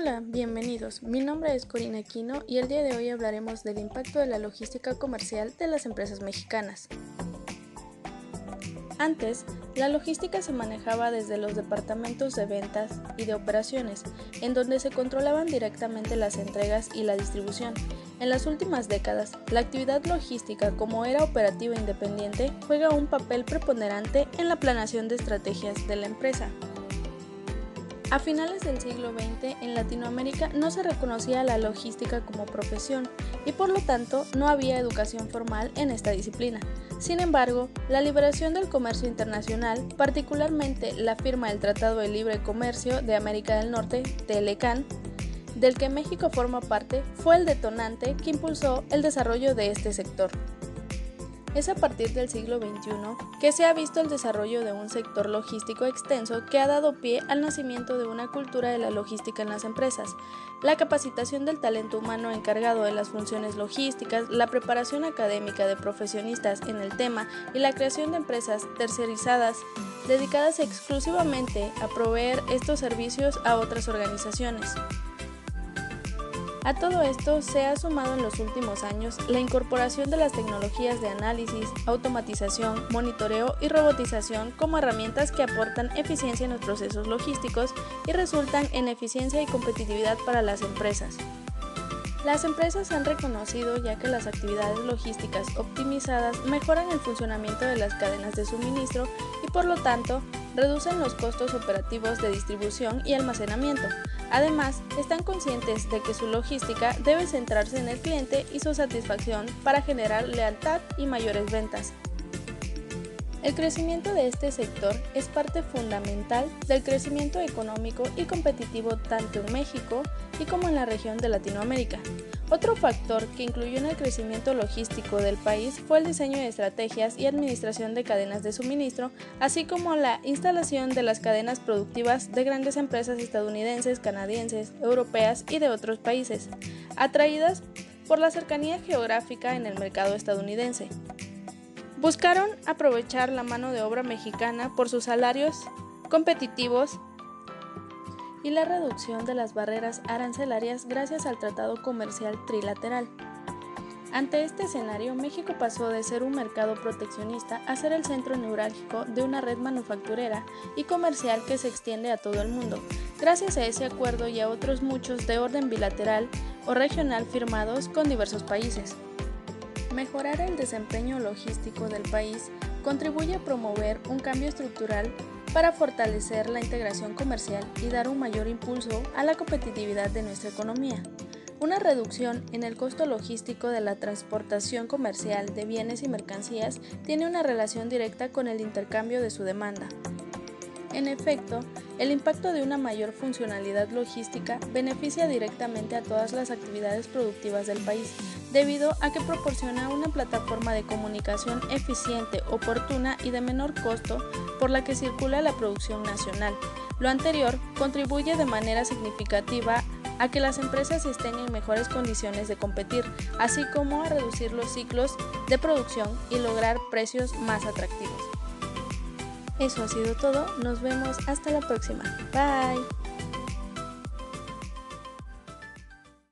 Hola, bienvenidos. Mi nombre es Corina Aquino y el día de hoy hablaremos del impacto de la logística comercial de las empresas mexicanas. Antes, la logística se manejaba desde los departamentos de ventas y de operaciones, en donde se controlaban directamente las entregas y la distribución. En las últimas décadas, la actividad logística como era operativa independiente juega un papel preponderante en la planeación de estrategias de la empresa. A finales del siglo XX en Latinoamérica no se reconocía la logística como profesión y por lo tanto no había educación formal en esta disciplina. Sin embargo, la liberación del comercio internacional, particularmente la firma del Tratado de Libre Comercio de América del Norte, TLCAN, del que México forma parte, fue el detonante que impulsó el desarrollo de este sector. Es a partir del siglo XXI que se ha visto el desarrollo de un sector logístico extenso que ha dado pie al nacimiento de una cultura de la logística en las empresas, la capacitación del talento humano encargado de las funciones logísticas, la preparación académica de profesionistas en el tema y la creación de empresas tercerizadas dedicadas exclusivamente a proveer estos servicios a otras organizaciones. A todo esto se ha sumado en los últimos años la incorporación de las tecnologías de análisis, automatización, monitoreo y robotización como herramientas que aportan eficiencia en los procesos logísticos y resultan en eficiencia y competitividad para las empresas. Las empresas han reconocido ya que las actividades logísticas optimizadas mejoran el funcionamiento de las cadenas de suministro y por lo tanto reducen los costos operativos de distribución y almacenamiento. Además, están conscientes de que su logística debe centrarse en el cliente y su satisfacción para generar lealtad y mayores ventas. El crecimiento de este sector es parte fundamental del crecimiento económico y competitivo tanto en México y como en la región de Latinoamérica. Otro factor que incluyó en el crecimiento logístico del país fue el diseño de estrategias y administración de cadenas de suministro, así como la instalación de las cadenas productivas de grandes empresas estadounidenses, canadienses, europeas y de otros países, atraídas por la cercanía geográfica en el mercado estadounidense. Buscaron aprovechar la mano de obra mexicana por sus salarios competitivos y la reducción de las barreras arancelarias gracias al Tratado Comercial Trilateral. Ante este escenario, México pasó de ser un mercado proteccionista a ser el centro neurálgico de una red manufacturera y comercial que se extiende a todo el mundo, gracias a ese acuerdo y a otros muchos de orden bilateral o regional firmados con diversos países. Mejorar el desempeño logístico del país contribuye a promover un cambio estructural para fortalecer la integración comercial y dar un mayor impulso a la competitividad de nuestra economía. Una reducción en el costo logístico de la transportación comercial de bienes y mercancías tiene una relación directa con el intercambio de su demanda. En efecto, el impacto de una mayor funcionalidad logística beneficia directamente a todas las actividades productivas del país, debido a que proporciona una plataforma de comunicación eficiente, oportuna y de menor costo por la que circula la producción nacional. Lo anterior contribuye de manera significativa a que las empresas estén en mejores condiciones de competir, así como a reducir los ciclos de producción y lograr precios más atractivos. Eso ha sido todo, nos vemos hasta la próxima. Bye.